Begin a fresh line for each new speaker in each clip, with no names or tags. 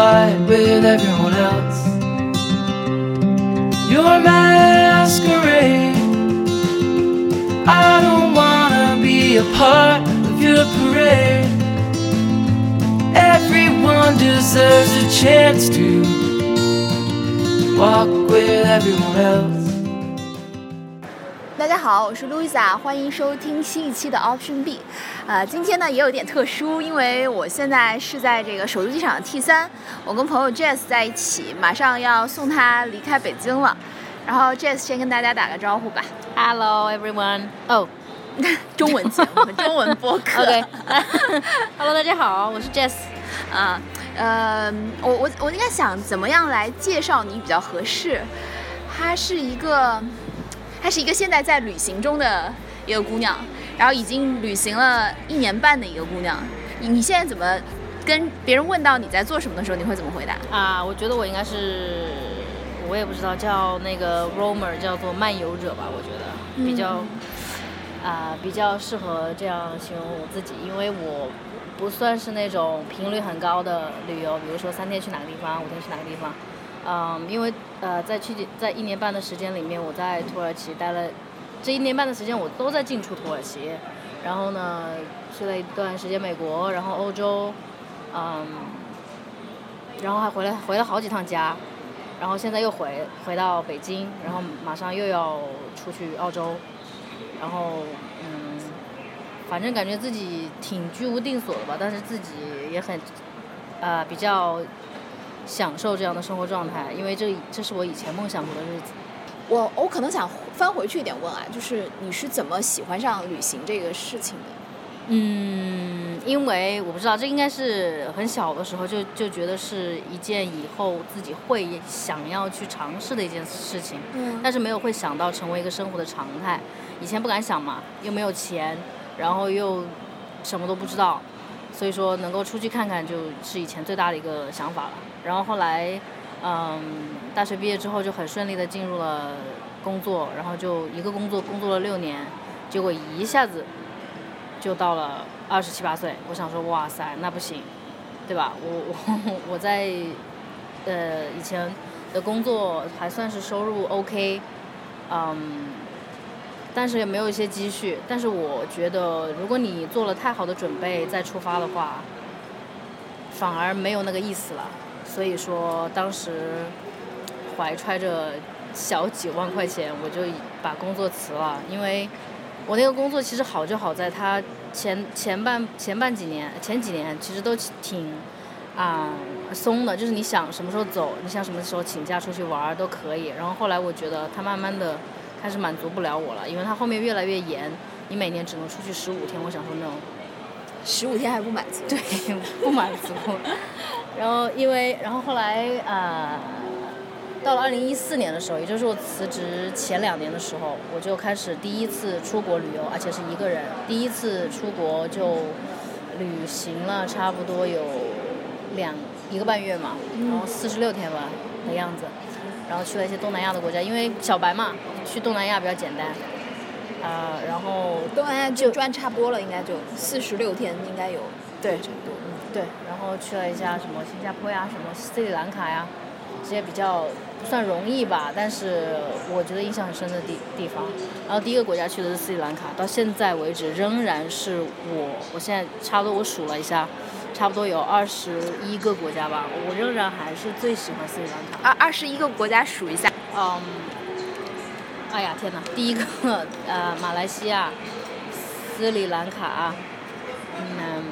fight with everyone else. Your masquerade. I don't wanna be a part of your parade. Everyone deserves a chance to walk with everyone else.
大家好，我是 Louisa，欢迎收听新一期的 Option B。 呃，今天呢也有点特殊，因为我现在是在这个首都机场的 T 三，我跟朋友 Jess 在一起，马上要送他离开北京了。然后 Jess 先跟大家打个招呼吧。
Hello everyone. Oh,
中文节目，中文播客。
OK. Hello，大家好，我是 Jess。
啊，呃，我我我应该想怎么样来介绍你比较合适？她是一个，她是一个现在在旅行中的一个姑娘，然后已经旅行了一年半的一个姑娘。你你现在怎么跟别人问到你在做什么的时候，你会怎么回答？
啊，我觉得我应该是，我也不知道叫那个 roamer，叫做漫游者吧，我觉得比较，啊、比较适合这样形容我自己，因为我不算是那种频率很高的旅游，比如说三天去哪个地方，五天去哪个地方。嗯，因为呃，在去在一年半的时间里面，我在土耳其待了，这一年半的时间我都在进出土耳其，然后呢，去了一段时间美国，然后欧洲，嗯，然后还回来回了好几趟家，然后现在又回回到北京，然后马上又要出去澳洲，然后嗯，反正感觉自己挺居无定所的吧，但是自己也很呃比较享受这样的生活状态，因为这这是我以前梦想过的日子。
我我可能想翻回去一点问啊，就是你是怎么喜欢上旅行这个事情的？
嗯，因为我不知道，这应该是很小的时候就就觉得是一件以后自己会想要去尝试的一件事情，
嗯
但是没有会想到成为一个生活的常态。以前不敢想嘛，又没有钱，然后又什么都不知道，所以说能够出去看看就是以前最大的一个想法了。然后后来，嗯，大学毕业之后就很顺利的进入了工作，然后就一个工作工作了六年，结果一下子就到了二十七八岁，我想说，哇塞，那不行，对吧？我我 我在呃以前的工作还算是收入 OK，嗯，但是也没有一些积蓄。但是我觉得，如果你做了太好的准备再出发的话，反而没有那个意思了。所以说，当时怀揣着小几万块钱，我就把工作辞了，因为我那个工作其实好就好在它前前半前半几年前几年其实都挺啊、松的，就是你想什么时候走，你想什么时候请假出去玩儿都可以。然后后来我觉得它慢慢的开始满足不了我了，因为它后面越来越严，你每年只能出去十五天。我想说那种
十五天还不满足？
对，不满足。然后因为，然后后来呃，到了二零一四年的时候，也就是我辞职前两年的时候，我就开始第一次出国旅游，而且是一个人，第一次出国就旅行了差不多有两一个半月嘛，然后四十六天吧的样子，然后去了一些东南亚的国家，因为小白嘛，去东南亚比较简单，啊、然后
东南亚就转差不多了，应该就四十六天，应该有
对
程度。嗯。
对，然后去了一下什么新加坡呀，什么斯里兰卡呀，这些比较不算容易吧，但是我觉得印象很深的地地方。然后第一个国家去的是斯里兰卡，到现在为止仍然是我，我现在差不多我数了一下，差不多有二十一个国家吧，我仍然还是最喜欢斯里兰卡。
二二十一个国家数一下，
嗯，哎呀天哪！第一个呃马来西亚、斯里兰卡，嗯，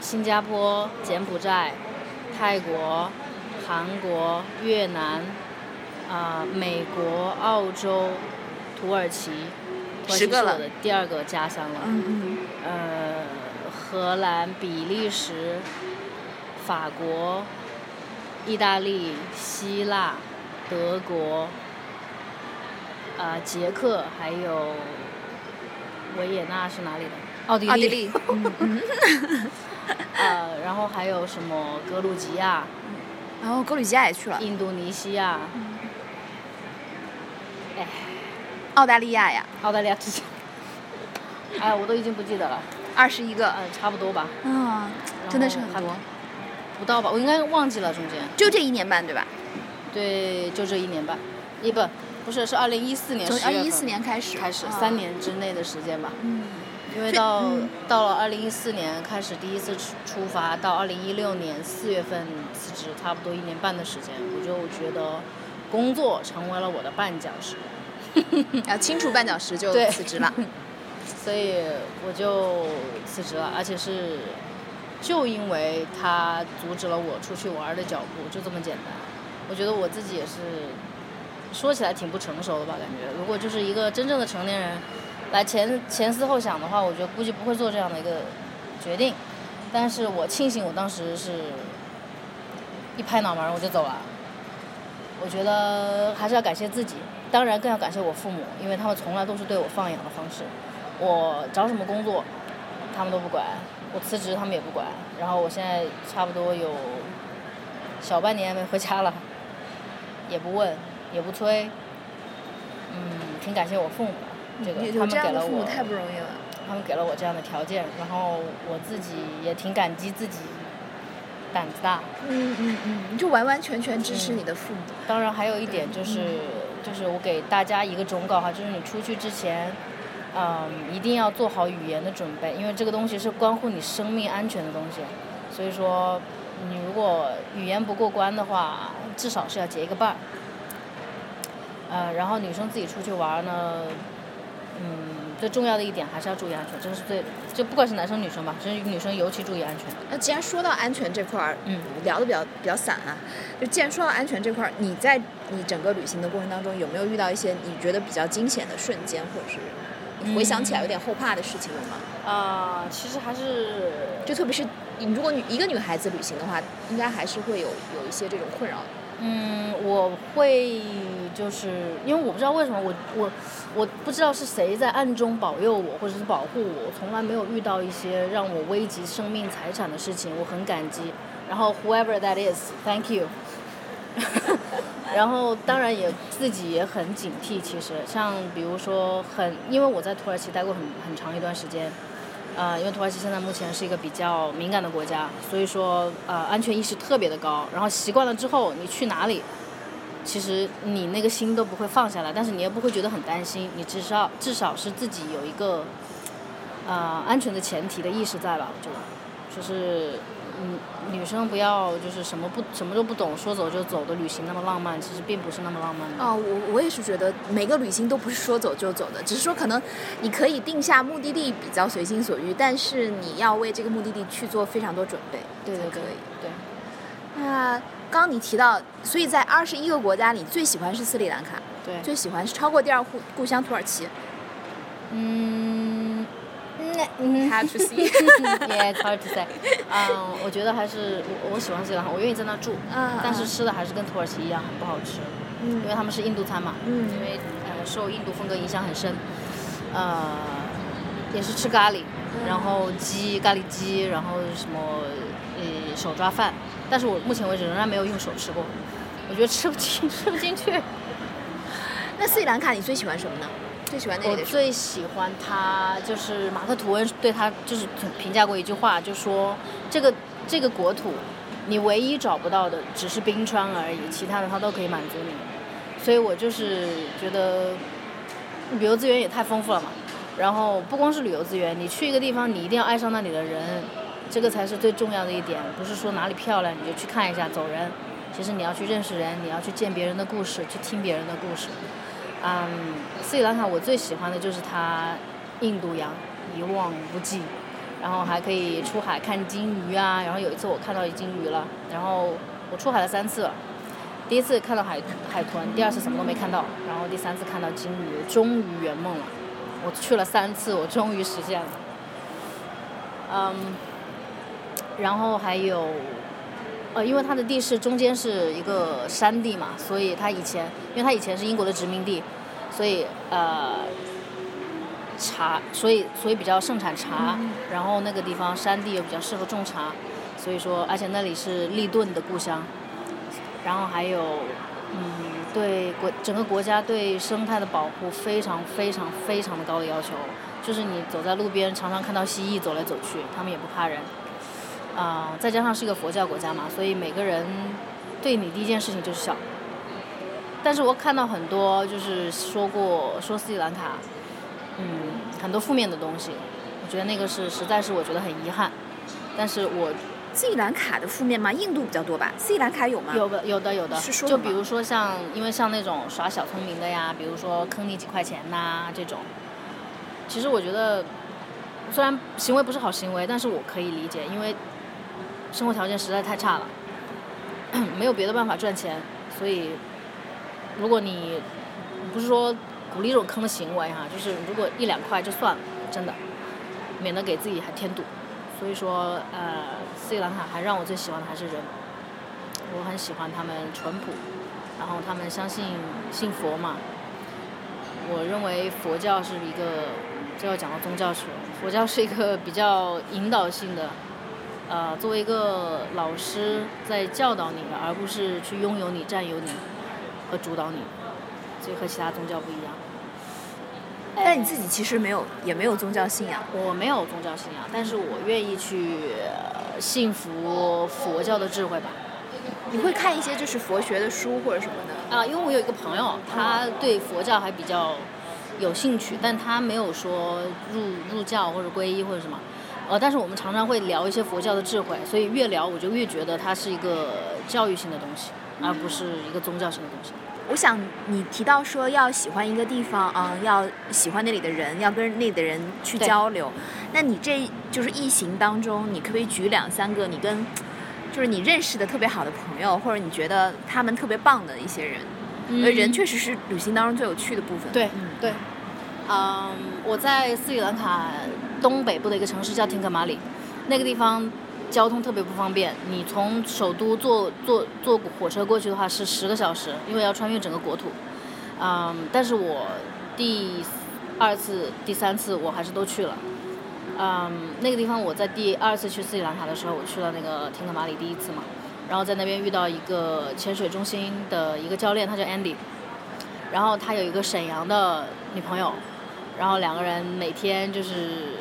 新加坡、柬埔寨、泰国、韩国、越南，啊、美国、澳洲、土耳其，土耳其
十个了
是我的第二个家乡了。
嗯嗯，
呃，荷兰、比利时、法国、意大利、希腊、德国，啊、捷克，还有维也纳是哪里的？奥地利。
奥地利，
呃，然后还有什么格鲁吉亚、
然后格鲁吉亚也去了，
印度尼西亚，哎，
澳大利亚呀，
澳大利亚之前，哎，我都已经不记得了，
二十一个，
嗯，差不多吧，
嗯，真的是很多，
不到吧？我应该忘记了中间。
就这一年半对吧？
对，就这一年半，一不不是是二零一四年10月
从二零一四年开始，
开始，
啊。
三，年之内的时间吧。
嗯，
因为到、
嗯。
到了二零一四年开始第一次出出发，到二零一六年四月份辞职，差不多一年半的时间，我就觉得工作成为了我的绊脚石，
要清除绊脚石就辞职了，
所以我就辞职了，而且是就因为他阻止了我出去玩的脚步，就这么简单。我觉得我自己也是说起来挺不成熟的吧，感觉。如果就是一个真正的成年人来前前思后想的话，我觉得估计不会做这样的一个决定。但是我庆幸我当时是一拍脑门我就走了。我觉得还是要感谢自己，当然更要感谢我父母，因为他们从来都是对我放养的方式。我找什么工作，他们都不管；我辞职，他们也不管。然后我现在差不多有小半年没回家了，也不问，也不催。嗯，挺感谢我父母的，这个他们给了我，
的父母太不容易了。
他们给了我这样的条件，然后我自己也挺感激自己胆子大。
嗯嗯嗯，就完完全全支持你的父母。
当然还有一点就是，就是我给大家一个忠告哈，就是你出去之前，嗯，一定要做好语言的准备，因为这个东西是关乎你生命安全的东西。所以说，你如果语言不过关的话，至少是要结一个伴儿。呃，然后女生自己出去玩呢，嗯，最重要的一点还是要注意安全，这个是最，就不管是男生女生吧，就是女生尤其注意安全。
那既然说到安全这块儿，
嗯，
聊的比较比较散啊。就既然说到安全这块儿，你在你整个旅行的过程当中，有没有遇到一些你觉得比较惊险的瞬间，或者是你回想起来有点后怕的事情有吗？
啊、其实还是
就特别是你如果女一个女孩子旅行的话，应该还是会有有一些这种困扰的。
嗯，我会就是因为我不知道为什么我我我不知道是谁在暗中保佑我或者是保护我，从来没有遇到一些让我危及生命财产的事情，我很感激。然后 whoever that is，thank you。然后当然也自己也很警惕，其实像比如说很，因为我在土耳其待过很很长一段时间，呃，因为土耳其现在目前是一个比较敏感的国家，所以说呃安全意识特别的高。然后习惯了之后，你去哪里，其实你那个心都不会放下来，但是你也不会觉得很担心，你至少至少是自己有一个呃安全的前提的意识在吧？我觉得，就是嗯女生不要就是什么不什么都不懂，说走就走的旅行那么浪漫，其实并不是那么浪漫的。
哦，我我也是觉得每个旅行都不是说走就走的，只是说可能你可以定下目的地比较随心所欲，但是你要为这个目的地去做非常多准备，
对对
可以。
对。
那刚刚你提到，所以在二十一个国家里，最喜欢是斯里兰卡，
对，
最喜欢是超过第二故故乡土耳其。
嗯，那嗯
Hard to
see，Yeah, it's hard to say。嗯，我觉得还是我我喜欢斯里兰卡，我愿意在那住，
啊
但是吃的还是跟土耳其一样，很不好吃，因为他们是印度餐嘛，
嗯
因为呃受印度风格影响很深，呃，也是吃咖喱，然后鸡咖喱鸡，然后什么呃手抓饭，但是我目前为止仍然没有用手吃过，我觉得吃不进吃不进去。
那斯里兰卡你最喜欢什么呢？最喜欢那
我？最喜欢他，就是马克吐温对他就是评价过一句话，就说这个这个国土，你唯一找不到的只是冰川而已，其他的他都可以满足你。所以我就是觉得旅游资源也太丰富了嘛。然后不光是旅游资源，你去一个地方，你一定要爱上那里的人，这个才是最重要的一点。不是说哪里漂亮你就去看一下走人，其实你要去认识人，你要去见别人的故事，去听别人的故事。嗯，斯里兰卡我最喜欢的就是它印度洋一望无际，然后还可以出海看金鱼啊。然后有一次我看到金鱼了，然后我出海了三次，第一次看到海海豚，第二次什么都没看到，然后第三次看到金鱼，终于圆梦了。我去了三次，我终于实现了。嗯，然后还有，呃，因为它的地势中间是一个山地嘛，所以它以前，因为它以前是英国的殖民地，所以呃，茶，所以所以比较盛产茶，然后那个地方山地又比较适合种茶，所以说，而且那里是利顿的故乡，然后还有，嗯，对国整个国家对生态的保护非常非常非常的高的要求，就是你走在路边，常常看到蜥蜴走来走去，它们也不怕人。啊、再加上是一个佛教国家嘛，所以每个人对你第一件事情就是笑。但是我看到很多就是说过说斯里兰卡，嗯，很多负面的东西，我觉得那个是实在是我觉得很遗憾。但是我
斯里兰卡的负面吗？印度比较多吧？斯里兰卡有吗？
有的有的有的，
是说
就比如说像，因为像那种耍小聪明的呀，比如说坑你几块钱呐、这种，其实我觉得虽然行为不是好行为，但是我可以理解，因为生活条件实在太差了，没有别的办法赚钱，所以如果你不是说鼓励这种坑的行为哈，就是如果一两块就算了，真的，免得给自己还添堵。所以说，呃，斯里兰卡还让我最喜欢的还是人，我很喜欢他们淳朴，然后他们相信信佛嘛。我认为佛教是一个，这要讲到宗教学，佛教是一个比较引导性的，呃，作为一个老师在教导你的，而不是去拥有你、占有你和主导你，所以和其他宗教不一样。
但你自己其实没有，也没有宗教信仰。
我没有宗教信仰，但是我愿意去呃信服佛教的智慧吧。
你会看一些就是佛学的书或者什么的？
啊，因为我有一个朋友，他对佛教还比较有兴趣，但他没有说入入教或者皈依或者什么。呃，但是我们常常会聊一些佛教的智慧，所以越聊我就越觉得它是一个教育性的东西，而不是一个宗教性的东西。
我想你提到说要喜欢一个地方，嗯，要喜欢那里的人，要跟那里的人去交流。那你这就是疫行当中，你可不可以举两三个你跟就是你认识的特别好的朋友，或者你觉得他们特别棒的一些人？嗯人确实是旅行当中最有趣的部分。
对
嗯，
对，嗯，我在斯里兰卡东北部的一个城市叫廷可马里，那个地方交通特别不方便。你从首都坐坐坐火车过去的话是十个小时，因为要穿越整个国土。嗯，但是我第二次、第三次我还是都去了。嗯，那个地方我在第二次去斯里兰卡的时候，我去了那个廷可马里第一次嘛，然后在那边遇到一个潜水中心的一个教练，他叫 Andy。然后他有一个沈阳的女朋友，然后两个人每天就是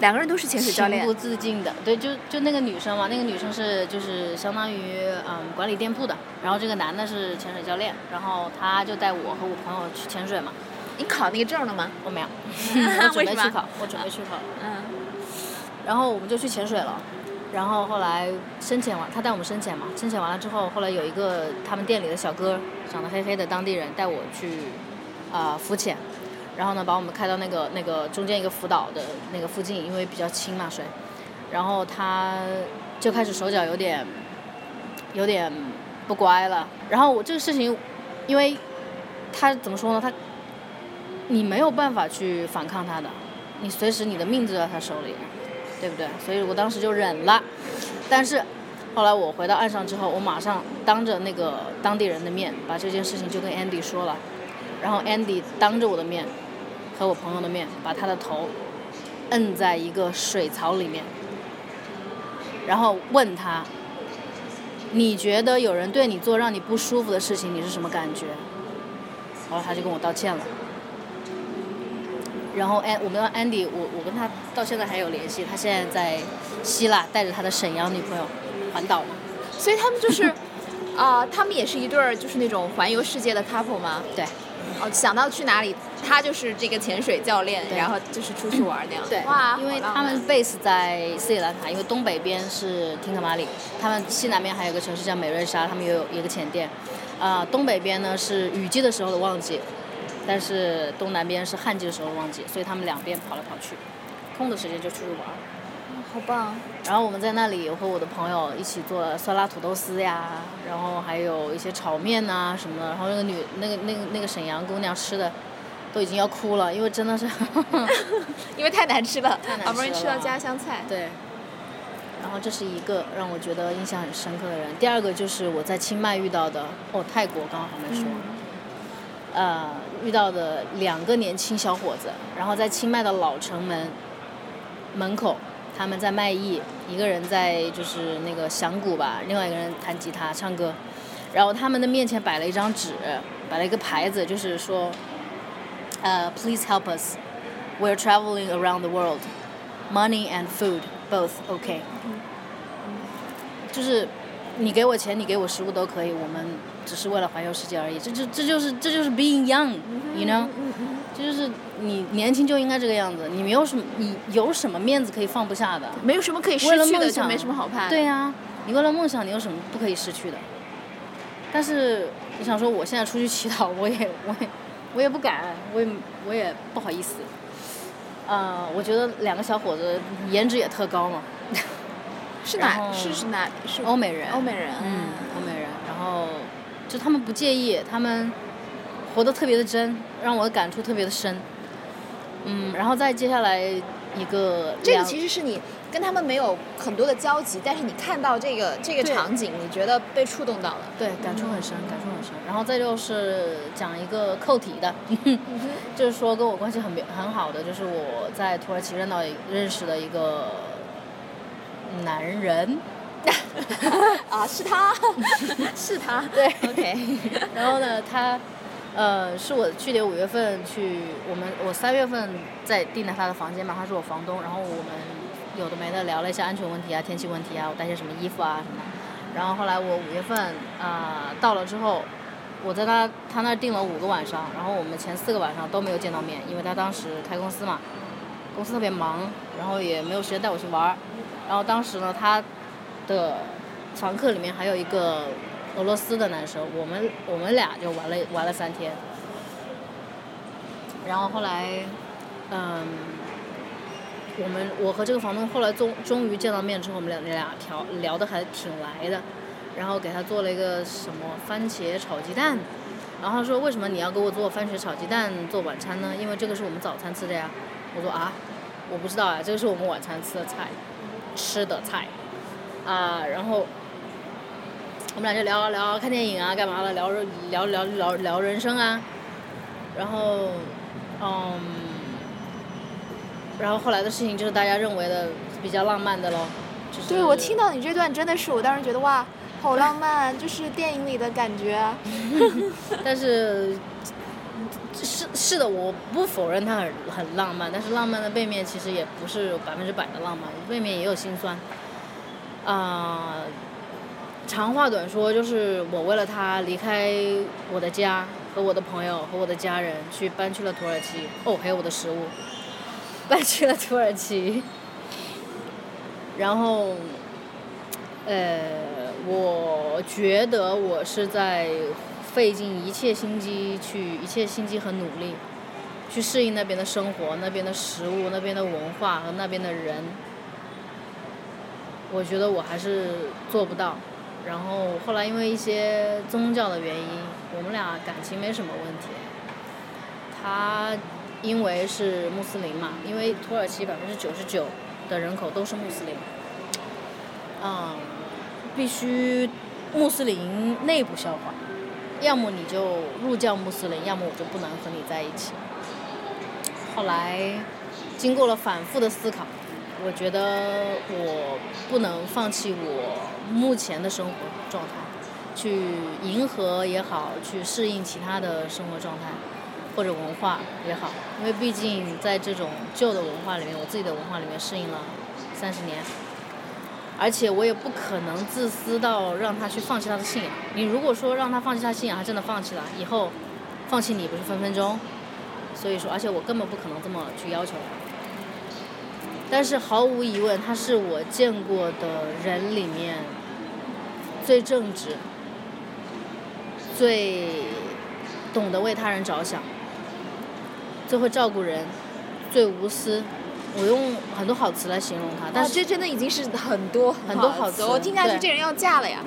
两个人都是潜水教练
情不。自禁的，对，就就那个女生嘛，那个女生是就是相当于嗯管理店铺的，然后这个男的是潜水教练，然后他就带我和我朋友去潜水嘛，
你考那个证了吗？
我没有，我准备去考，我准备去考，
嗯，
然后我们就去潜水了。然后后来深潜完，他带我们深潜嘛，深潜完了之后，后来有一个他们店里的小哥，长得黑黑的当地人带我去啊、浮潜，然后呢把我们开到那个那个中间一个浮岛的那个附近，因为比较清嘛水，然后他就开始手脚有点有点不乖了。然后我这个事情，因为他怎么说呢，他你没有办法去反抗他的，你随时你的命就在他手里。对不对？所以我当时就忍了，但是后来我回到岸上之后，我马上当着那个当地人的面把这件事情就跟 Andy 说了，然后 Andy 当着我的面和我朋友的面把他的头摁在一个水槽里面，然后问他，你觉得有人对你做让你不舒服的事情，你是什么感觉？然后他就跟我道歉了。然后安，我们的 Andy，我我跟他到现在还有联系，他现在在希腊带着他的沈阳女朋友环岛嘛。
所以他们就是，啊、他们也是一对儿，就是那种环游世界的 couple 吗？
对，
哦，想到去哪里，他就是这个潜水教练，
对
然后就是出去玩那样。
对，
哇，
因为他们 base 在斯里兰卡，因为东北边是廷可马里，他们西南边还有个城市叫美瑞沙，他们也有一个潜店。啊、东北边呢是雨季的时候的旺季，但是东南边是旱季的时候的旺季，所以他们两边跑来跑去，空的时间就出去玩。
好棒。
然后我们在那里和我的朋友一起做酸辣土豆丝呀，然后还有一些炒面呐、什么的。然后那个女那个那个那个沈阳姑娘吃的都已经要哭了，因为真的是
因为太难吃了，
太难
好不容易吃到家乡菜。
对。然后这是一个让我觉得印象很深刻的人。第二个就是我在清迈遇到的，哦，泰国刚刚还没说，呃，遇到的两个年轻小伙子，然后在清迈的老城门门口，他们在卖艺，一个人在就是那个响鼓吧，另外一个人弹吉他唱歌，然后他们的面前摆了一张纸，摆了一个牌子，就是说，呃，please help us，we're traveling around the world, money and food both okay. 就是你给我钱，你给我食物都可以，我们只是为了环游世界而已。这就这就是这就是 being young，you know？这就是你年轻就应该这个样子。你没有什么，你有什么面子可以放不下的？
没有什么可以失去的，
梦想，
就没什么好怕的。
对呀、你为了梦想，你有什么不可以失去的？但是我想说，我现在出去乞讨，我也 我也我也不敢，我也我也不好意思。呃，我觉得两个小伙子颜值也特高嘛，
是哪是是哪？是
欧美人，
欧美人。
嗯，欧美人，然后就他们不介意，他们活得特别的真，让我感触特别的深。嗯，然后再接下来一个
这个其实是你跟他们没有很多的交集，但是你看到这个这个场景，你觉得被触动到了。
对，感触很深，感触很深。然后再就是讲一个扣题的，就是说跟我关系很很好的，就是我在土耳其认到认识的一个男人，
啊，是他，是他。
对
，OK，
然后呢，他呃是我去年五月份去，我们我三月份在订的他的房间嘛，他是我房东，然后我们有的没的聊了一下安全问题啊、天气问题啊，我带些什么衣服啊什么。然后后来我五月份啊、呃到了之后，我在他他那儿订了五个晚上，然后我们前四个晚上都没有见到面，因为他当时开公司嘛，公司特别忙，然后也没有时间带我去玩儿。然后当时呢，他的房客里面还有一个俄罗斯的男生，我们我们俩就玩了玩了三天。然后后来，嗯，我们我和这个房东后来终终于见到面之后，我们俩那俩聊聊的还挺来的，然后给他做了一个什么番茄炒鸡蛋，然后说为什么你要给我做番茄炒鸡蛋做晚餐呢？因为这个是我们早餐吃的呀。我说啊，我不知道啊，这个是我们晚餐吃的菜，吃的菜，啊，然后我们俩就聊聊看电影啊，干嘛的，聊聊聊聊聊人生啊，然后，嗯，然后后来的事情就是大家认为的比较浪漫的喽，就是
对我听到你这段真的是，我当时觉得哇，好浪漫，就是电影里的感觉。
但是是是的，我不否认它很很浪漫，但是浪漫的背面其实也不是百分之百的浪漫，背面也有心酸。啊、长话短说，就是我为了他离开我的家和我的朋友和我的家人，去搬去了土耳其。哦，还有我的食物，搬去了土耳其。然后，呃，我觉得我是在费尽一切心机去一切心机和努力，去适应那边的生活、那边的食物、那边的文化和那边的人。我觉得我还是做不到。然后后来因为一些宗教的原因，我们俩感情没什么问题。他因为是穆斯林嘛，因为土耳其百分之九十九的人口都是穆斯林，嗯，必须穆斯林内部消化，要么你就入教穆斯林，要么我就不能和你在一起。后来经过了反复的思考，我觉得我不能放弃我目前的生活状态，去迎合也好，去适应其他的生活状态或者文化也好，因为毕竟在这种旧的文化里面，我自己的文化里面适应了三十年，而且我也不可能自私到让他去放弃他的信仰。你如果说让他放弃他信仰，他真的放弃了，以后放弃你不是分分钟。所以说，而且我根本不可能这么去要求他。但是毫无疑问，他是我见过的人里面最正直、最懂得为他人着想、最会照顾人、最无私。我用很多好词来形容他，但
哇，
是
这真的已经是很多
很多好词
我听下去这人要嫁了呀。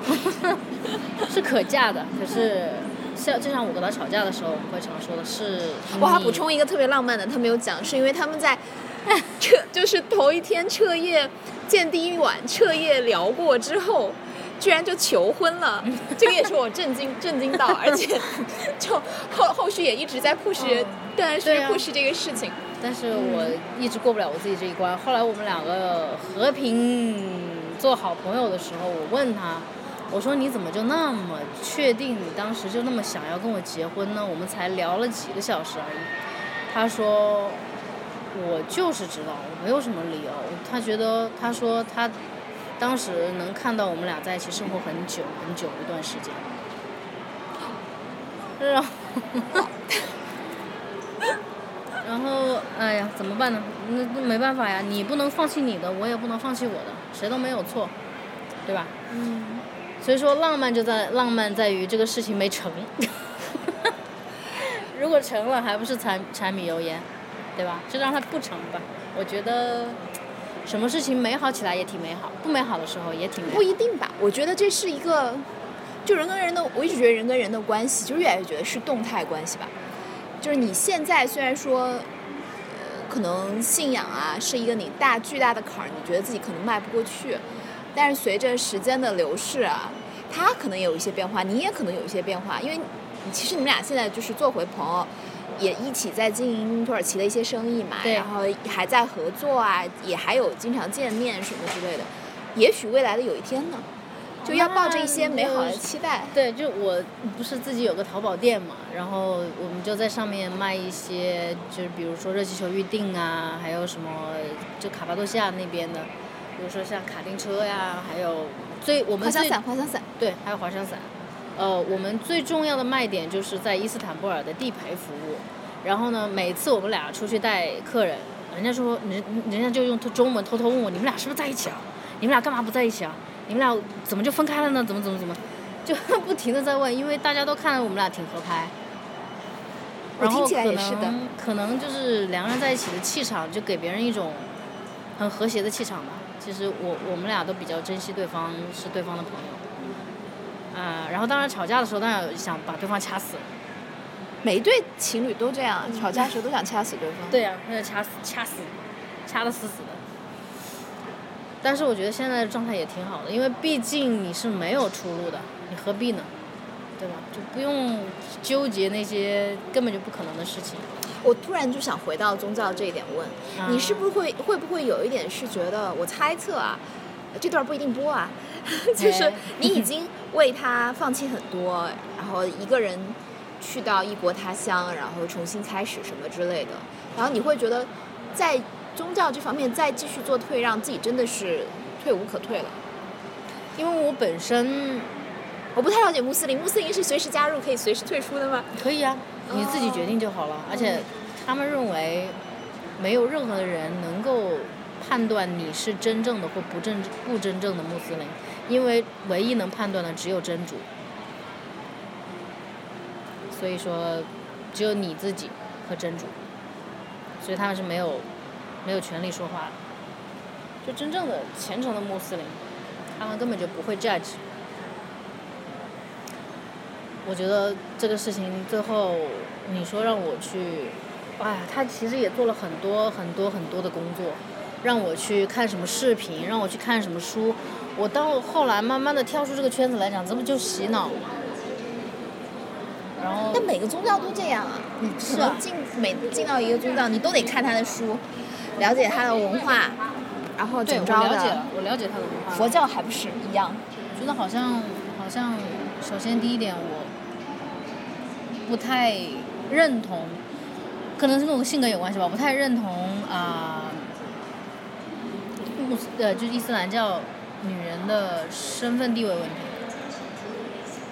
是可嫁的。可是像就像我跟他吵架的时候，我们会常说的是，
我还补充一个特别浪漫的，他没有讲，是因为他们在 彻就是头一天彻夜见第一晚彻夜聊过之后，居然就求婚了，这个也是我震惊震惊到，而且 就后后续也一直在 push，
对啊
push 这个事情。
但是我一直过不了我自己这一关。后来我们两个和平做好朋友的时候，我问他，我说你怎么就那么确定你当时就那么想要跟我结婚呢？我们才聊了几个小时而已。他说，我就是知道，我没有什么理由。他觉得，他说他当时能看到我们俩在一起生活很久很久一段时间。然后，然后，哎呀，怎么办呢？那那没办法呀，你不能放弃你的，我也不能放弃我的，谁都没有错，对吧？
嗯，
所以说浪漫就在浪漫在于这个事情没成。如果成了，还不是柴柴米油盐，对吧？就让它不成吧。我觉得什么事情美好起来也挺美好，不美好的时候也挺美
不。一定吧？我觉得这是一个，就人跟人的，我一直觉得人跟人的关系，就越来越觉得是动态关系吧。就是你现在虽然说，呃，可能信仰啊是一个你大巨大的坎儿，你觉得自己可能迈不过去，但是随着时间的流逝啊，它可能有一些变化，你也可能有一些变化，因为其实你们俩现在就是做回朋友。也一起在经营土耳其的一些生意嘛，然后还在合作啊，也还有经常见面什么之类的。也许未来的有一天呢，就要抱着一些美好的期待。
对，就我不是自己有个淘宝店嘛，然后我们就在上面卖一些，就是比如说热气球预定啊，还有什么就卡巴多西亚那边的，比如说像卡丁车呀，还有最我们最
滑翔伞，滑翔伞，
对，还有滑翔伞。呃，我们最重要的卖点就是在伊斯坦布尔的地陪服务。然后呢，每次我们俩出去带客人，人家说人人家就用中文偷偷问我，你们俩是不是在一起啊？你们俩干嘛不在一起啊？你们俩怎么就分开了呢？怎么怎么怎么？就不停的在问，因为大家都看我们俩挺合拍。然后可
也是的
能可能就是两个人在一起的气场，就给别人一种很和谐的气场吧。其实我我们俩都比较珍惜对方，是对方的朋友。啊、然后当然吵架的时候，当然想把对方掐死。
每一对情侣都这样，吵架的时候都想掐死对方。
对呀、那就掐死掐死，掐的死死的。但是我觉得现在的状态也挺好的，因为毕竟你是没有出路的，你何必呢？对吧？就不用纠结那些根本就不可能的事情。
我突然就想回到宗教这一点问，
啊
你是不是会会不会有一点是觉得，我猜测啊，这段不一定播啊，就是
哎
你已 经为他放弃很多，然后一个人去到异国他乡，然后重新开始什么之类的，然后你会觉得在宗教这方面再继续做退让，自己真的是退无可退了。
因为我本身
我不太了解穆斯林，穆斯林是随时加入可以随时退出的吗？
可以啊，你自己决定就好了。而且他们认为没有任何的人能够判断你是真正的或不正不真正的穆斯林，因为唯一能判断的只有真主。所以说，只有你自己和真主，所以他们是没有没有权利说话的。就真正的虔诚的穆斯林，他们根本就不会 judge。我觉得这个事情最后，你说让我去，哎，他其实也做了很多很多很多的工作，让我去看什么视频，让我去看什么书。我到后来慢慢的跳出这个圈子来讲，这不就洗脑吗？然后
但每个宗教都这样啊，你
是
进每进到一个宗教，你都得看他的书，了解他的文化，然后
对我
怎么着的
了解了。，我了解他的文化。
佛教还不是一样？
觉得好像好像，首先第一点我不太认同，可能是跟我性格有关系吧，不太认同啊，穆斯呃就是伊斯兰教女人的身份地位问题。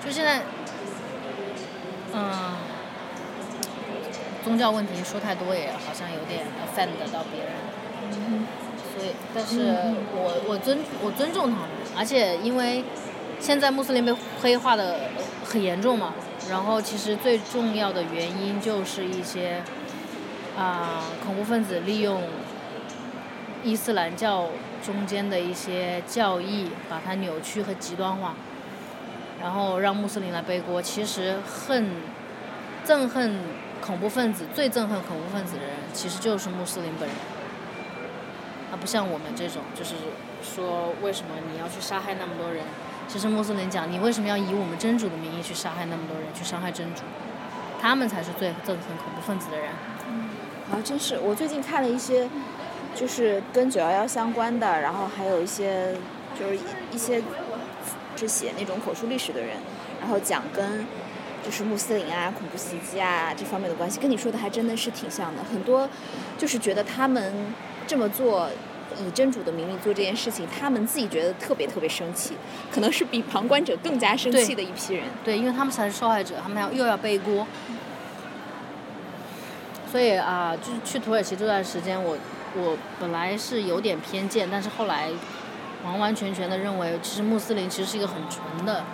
就现在，嗯、宗教问题说太多也好像有点 offend 到别人。所以，但是我我尊我尊重他们，而且因为现在穆斯林被黑化的很严重嘛，然后其实最重要的原因就是一些啊、恐怖分子利用伊斯兰教中间的一些教义，把它扭曲和极端化，然后让穆斯林来背锅。其实恨憎恨恐怖分子，最憎恨恐怖分子的人，其实就是穆斯林本人。他不像我们这种，就是说为什么你要去杀害那么多人？其实穆斯林讲，你为什么要以我们真主的名义去杀害那么多人，去伤害真主？他们才是最憎恨恐怖分子的人。
啊，真是！我最近看了一些，就是跟九幺幺相关的，然后还有一些就是一一些是写那种口述历史的人，然后讲跟就是穆斯林啊、恐怖袭击啊这方面的关系，跟你说的还真的是挺像的。很多就是觉得他们这么做，以真主的名义做这件事情，他们自己觉得特别特别生气，可能是比旁观者更加生气的一批人。
对，因为他们才是受害者，他们要又要背锅。所以啊，就是去土耳其这段时间，我我本来是有点偏见，但是后来完完全全的认为，其实穆斯林其实是一个很纯的。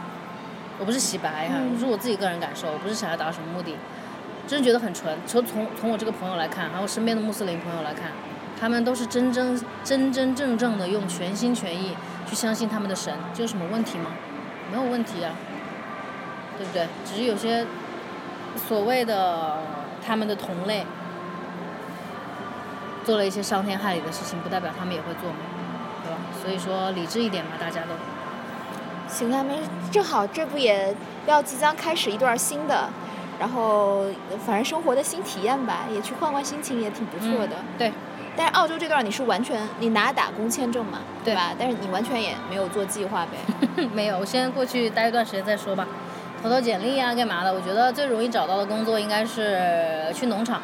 我不是洗白哈，是我自己个人感受，我不是想要达到什么目的，真的觉得很纯。从从从我这个朋友来看，还有身边的穆斯林朋友来看，他们都是真真真真正正的用全心全意去相信他们的神，这有什么问题吗？没有问题啊，对不对？只是有些所谓的他们的同类做了一些伤天害理的事情，不代表他们也会做嘛，对吧？所以说理智一点嘛，大家都。
行啊，没正好这不也要即将开始一段新的，然后反正生活的新体验吧，也去换换心情也挺不错的。
对。
但是澳洲这段你是完全你拿打工签证嘛？
对
吧？但是你完全也没有做计划呗？
没有，我先过去待一段时间再说吧，投投简历啊，干嘛的？我觉得最容易找到的工作应该是去农场，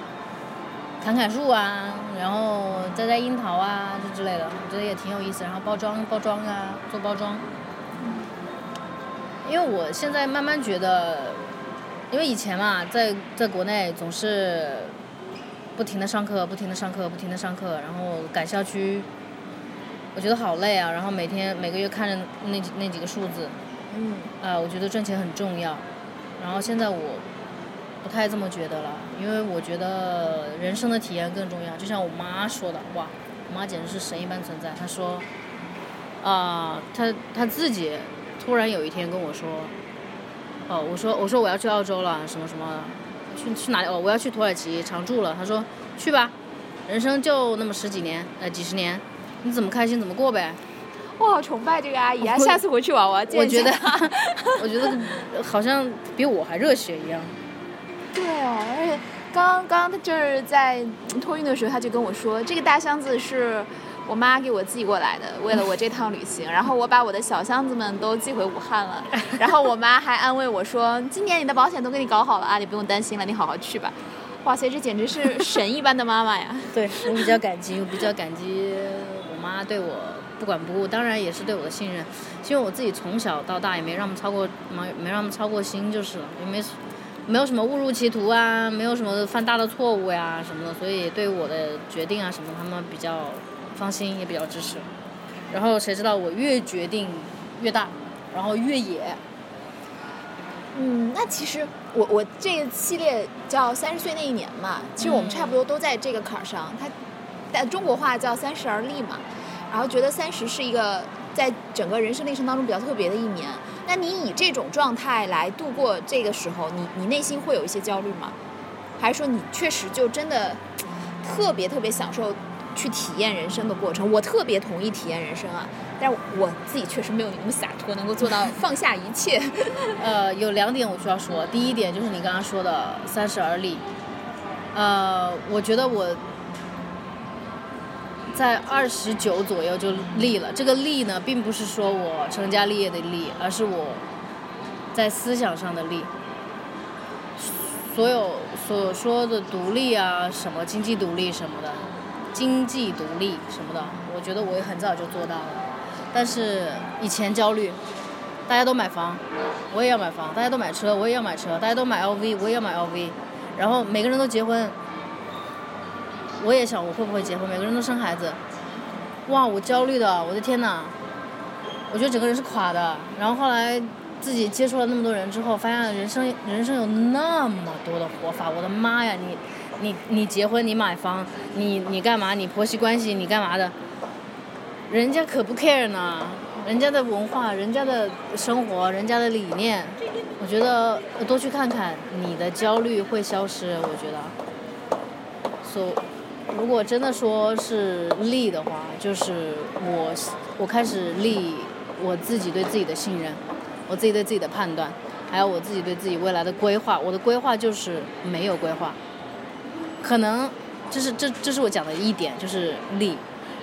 砍砍树啊，然后摘摘樱桃啊，这之类的，我觉得也挺有意思。然后包装包装啊，做包装。因为我现在慢慢觉得，因为以前嘛，在在国内总是不停的上课，不停的上课，不停的上课，然后赶校区，我觉得好累啊。然后每天每个月看着那那几个数字，
嗯，
啊，我觉得赚钱很重要。然后现在我不太这么觉得了，因为我觉得人生的体验更重要。就像我妈说的，哇，我妈简直是神一般存在。她说，啊，她她自己。突然有一天跟我说，哦，我说我说我要去澳洲了，什么什么，去去哪里？哦，我要去土耳其常住了。她说去吧，人生就那么十几年，呃，几十年，你怎么开心怎么过呗。
我好崇拜这个阿姨啊！下次回去玩玩
我觉得，我觉得好像比我还热血一样。
对哦，而且刚刚他就是在托运的时候，他就跟我说，这个大箱子是。我妈给我寄过来的，为了我这趟旅行，然后我把我的小箱子们都寄回武汉了，然后我妈还安慰我说，今年你的保险都给你搞好了啊，你不用担心了，你好好去吧。哇塞，这简直是神一般的妈妈呀！
对我比较感激，我比较感激我妈对我不管不顾，当然也是对我的信任，因为我自己从小到大也没让他们操过，没没让他们操过心就是了，也没没有什么误入歧途啊，没有什么犯大的错误呀什么的，所以对我的决定啊什么，他们比较。放心，也比较支持。然后谁知道我越决定越大，然后越野。
嗯，那其实我我这个系列叫三十岁那一年嘛，其实我们差不多都在这个坎儿上。它但中国话叫三十而立嘛，然后觉得三十是一个在整个人生历程当中比较特别的一年。那你以这种状态来度过这个时候，你你内心会有一些焦虑吗？还是说你确实就真的特别特别享受？去体验人生的过程，我特别同意体验人生啊，但是我自己确实没有你那么洒脱，能够做到 放下一切。
呃，有两点我需要说，第一点就是你刚刚说的三十而立。呃，我觉得我在二十九左右就立了，这个立呢，并不是说我成家立业的立，而是我在思想上的立。所有所说的独立啊，什么经济独立什么的。经济独立什么的，我觉得我也很早就做到了。但是以前焦虑，大家都买房，我也要买房；大家都买车，我也要买车；大家都买 LV，我也要买 LV。然后每个人都结婚，我也想我会不会结婚？每个人都生孩子，哇，我焦虑的，我的天哪！我觉得整个人是垮的。然后后来自己接触了那么多人之后，发现人生人生有那么多的活法，我的妈呀，你！你你结婚你买房你你干嘛你婆媳关系你干嘛的？人家可不 care 呢，人家的文化人家的生活人家的理念，我觉得多去看看，你的焦虑会消失。我觉得，所如果真的说是立的话，就是我我开始立我自己对自己的信任，我自己对自己的判断，还有我自己对自己未来的规划。我的规划就是没有规划。可能，这是这这是我讲的一点，就是立。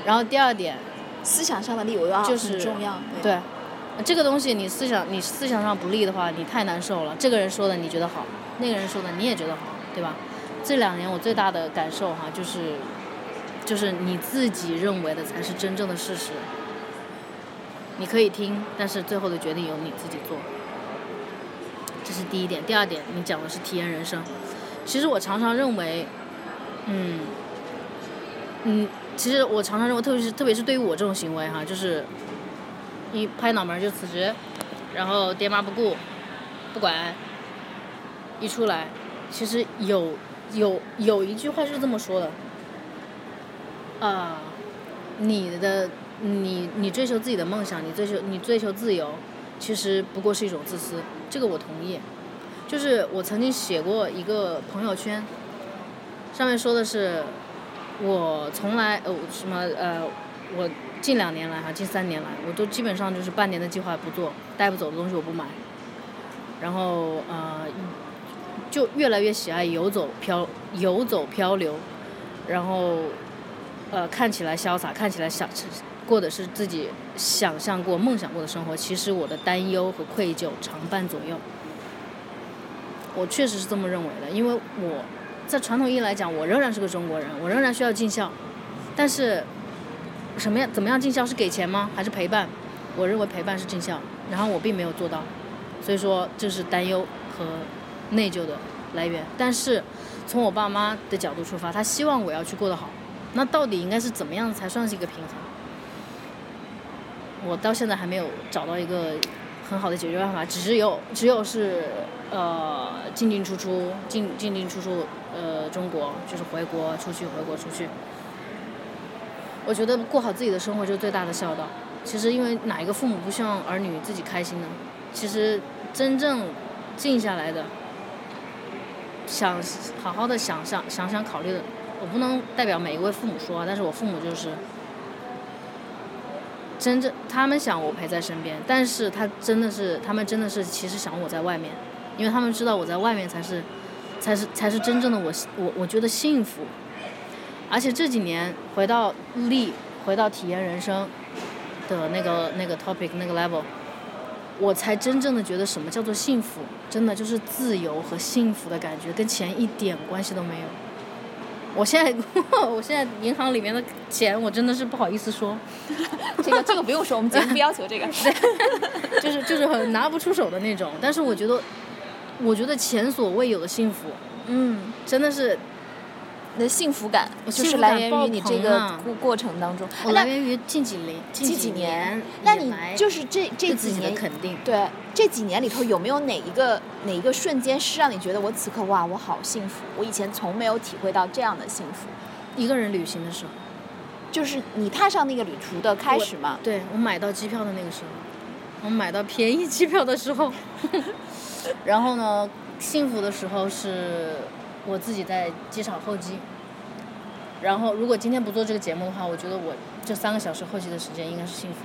然后第二点，
思想上的立我要
就是
很重要。
对，这个东西你思想你思想上不利的话，你太难受了。这个人说的你觉得好，那个人说的你也觉得好，对吧？这两年我最大的感受哈，就是就是你自己认为的才是真正的事实。你可以听，但是最后的决定由你自己做。这是第一点。第二点，你讲的是体验人生。其实我常常认为，嗯，嗯，其实我常常认为，特别是特别是对于我这种行为哈，就是一拍脑门就辞职，然后爹妈不顾，不管，一出来，其实有有有一句话是这么说的，啊，你的。你你追求自己的梦想，你追求你追求自由，其实不过是一种自私，这个我同意。就是我曾经写过一个朋友圈，上面说的是，我从来呃什么呃，我近两年来哈，近三年来，我都基本上就是半年的计划不做，带不走的东西我不买，然后呃，就越来越喜爱游走漂游走漂流，然后呃看起来潇洒，看起来想。过的是自己想象过、梦想过的生活，其实我的担忧和愧疚常伴左右。我确实是这么认为的，因为我在传统意义来讲，我仍然是个中国人，我仍然需要尽孝。但是，什么样、怎么样尽孝是给钱吗？还是陪伴？我认为陪伴是尽孝，然后我并没有做到，所以说这是担忧和内疚的来源。但是，从我爸妈的角度出发，他希望我要去过得好，那到底应该是怎么样才算是一个平衡？我到现在还没有找到一个很好的解决办法，只有只有是呃进进出出进进进出出呃中国就是回国出去回国出去。我觉得过好自己的生活就是最大的孝道。其实因为哪一个父母不希望儿女自己开心呢？其实真正静下来的，想好好的想想想想考虑的，我不能代表每一位父母说，但是我父母就是。真正他们想我陪在身边，但是他真的是，他们真的是其实想我在外面，因为他们知道我在外面才是，才是才是真正的我，我我觉得幸福。而且这几年回到力，回到体验人生的那个那个 topic 那个 level，我才真正的觉得什么叫做幸福，真的就是自由和幸福的感觉，跟钱一点关系都没有。我现在，我现在银行里面的钱，我真的是不好意思说。
这个这个不用说，我们节目不要求这个。
就是就是很拿不出手的那种，但是我觉得，我觉得前所未有的幸福，
嗯，
真的是。
的幸福感就是来源于你这个过过程当中，
来源于近几年近
几年，那你就是这这几年
肯定
对这几年里头有没有哪一个哪一个瞬间是让你觉得我此刻哇我好幸福，我以前从没有体会到这样的幸福。
一个人旅行的时候，
就是你踏上那个旅途的开始嘛？
对我买到机票的那个时候，我买到便宜机票的时候，然后呢，幸福的时候是。我自己在机场候机，然后如果今天不做这个节目的话，我觉得我这三个小时候机的时间应该是幸福。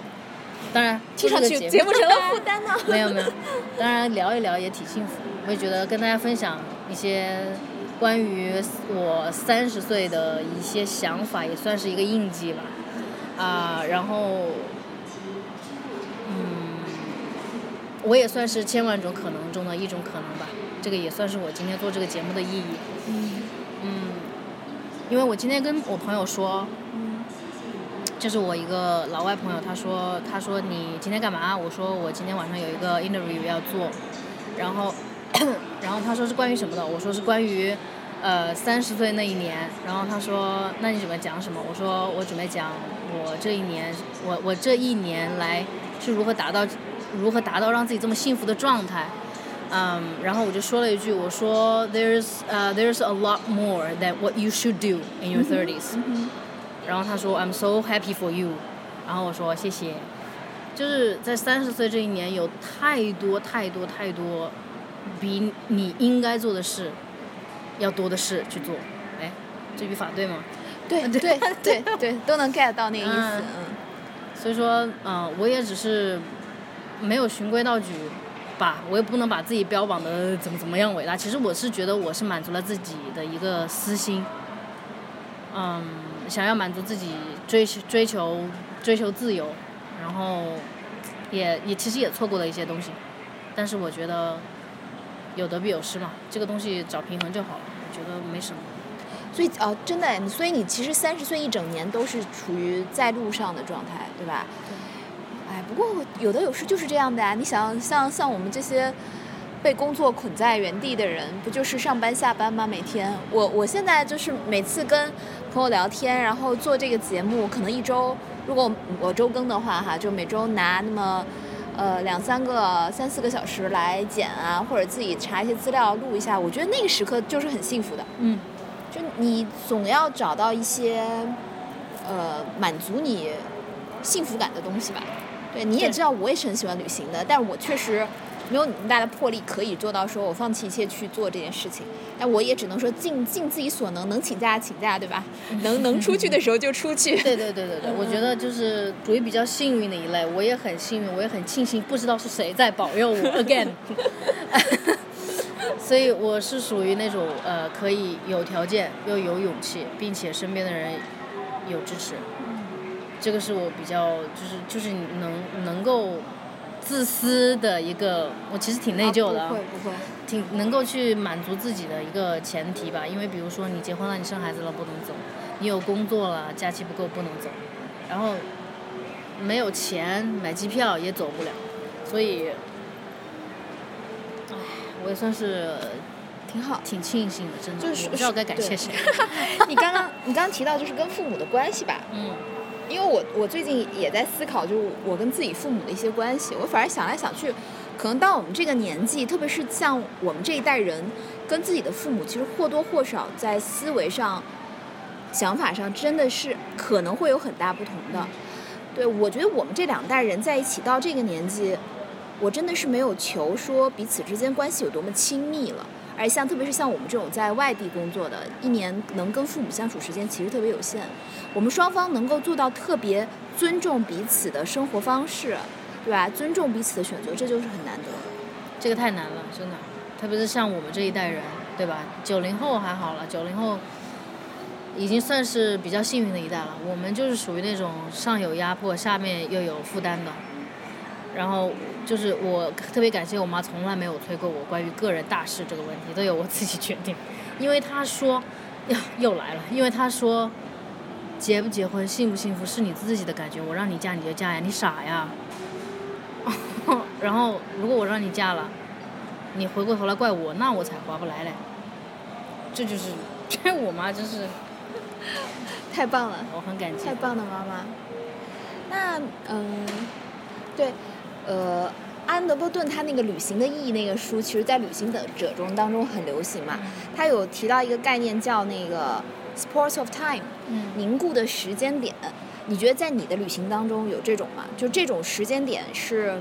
当然，
听上去节目成了 负担呢。
没有没有，当然聊一聊也挺幸福。我也觉得跟大家分享一些关于我三十岁的一些想法，也算是一个印记吧。啊，然后，嗯，我也算是千万种可能中的一种可能吧。这个也算是我今天做这个节目的意义。
嗯。
因为我今天跟我朋友说，就是我一个老外朋友，他说，他说你今天干嘛？我说我今天晚上有一个 interview 要做，然后，然后他说是关于什么的？我说是关于，呃，三十岁那一年。然后他说，那你准备讲什么？我说我准备讲我这一年，我我这一年来是如何达到，如何达到让自己这么幸福的状态。嗯，然后我就说了一句，我说 "There's 呃 There's a lot more than what you should do in your thirties"，然后他说 "I'm so happy for you"，然后我说谢谢，就是在三十岁这一年有太多太多太多比你应该做的事要多的事去做，哎，这语法对吗？
对对对 对，都能 get 到那个意思，嗯，
所以说嗯，我也只是没有循规蹈矩。吧，我也不能把自己标榜的怎么怎么样伟大。其实我是觉得我是满足了自己的一个私心，嗯，想要满足自己追求追求追求自由，然后也也其实也错过了一些东西，但是我觉得有得必有失嘛，这个东西找平衡就好了，我觉得没什么。
所以哦，真的，所以你其实三十岁一整年都是处于在路上的状态，对吧？哎，不过有的有时就是这样的呀。你想，像像我们这些被工作捆在原地的人，不就是上班下班吗？每天，我我现在就是每次跟朋友聊天，然后做这个节目，可能一周，如果我周更的话，哈，就每周拿那么呃两三个、三四个小时来剪啊，或者自己查一些资料录一下，我觉得那个时刻就是很幸福的。
嗯，
就你总要找到一些呃满足你幸福感的东西吧。对，你也知道我也是很喜欢旅行的，但是我确实没有你那么大的魄力可以做到说我放弃一切去做这件事情。但我也只能说尽尽自己所能，能请假请假，对吧？能能出去的时候就出去。
对对对对对，我觉得就是属于比较幸运的一类，我也很幸运，我也很庆幸，不知道是谁在保佑我 again。所以我是属于那种呃，可以有条件又有勇气，并且身边的人有支持，这个是我比较就是就是能能够自私的一个，我其实挺内疚的啊
不会不会。
挺能够去满足自己的一个前提吧，因为比如说你结婚了，你生孩子了不能走，你有工作了，假期不够不能走，然后没有钱买机票也走不了，所以，唉，我也算是
挺好。
挺庆幸的，真的，
就是
我不知道该感谢谁。
你刚刚你刚刚提到就是跟父母的关系吧，
嗯
因为我我最近也在思考，就是我跟自己父母的一些关系。我反而想来想去，可能到我们这个年纪，特别是像我们这一代人，跟自己的父母其实或多或少在思维上、想法上，真的是可能会有很大不同的。对，我觉得我们这两代人在一起到这个年纪，我真的是没有求说彼此之间关系有多么亲密了。而像特别是像我们这种在外地工作的，一年能跟父母相处时间其实特别有限。我们双方能够做到特别尊重彼此的生活方式，对吧？尊重彼此的选择，这就是很难得。
这个太难了，真的，特别是像我们这一代人，对吧？九零后还好了，九零后已经算是比较幸运的一代了。我们就是属于那种上有压迫，下面又有负担的。然后就是我特别感谢我妈，从来没有催过我关于个人大事这个问题，都由我自己决定。因为她说，呀 又来了，因为她说，结不结婚、幸不幸福是你自己的感觉，我让你嫁你就嫁呀，你傻呀。然后如果我让你嫁了，你回过头来怪我，那我才划不来嘞。这就是，这 我妈真是，
太棒了，
我很感激
太。棒了，妈妈。那嗯，对，呃，安德波顿他那个《旅行的意义》那个书，其实在旅行的者中当中很流行嘛。他有提到一个概念叫那个 “sports of time”，
嗯
凝固的时间点。你觉得在你的旅行当中有这种吗？就这种时间点是，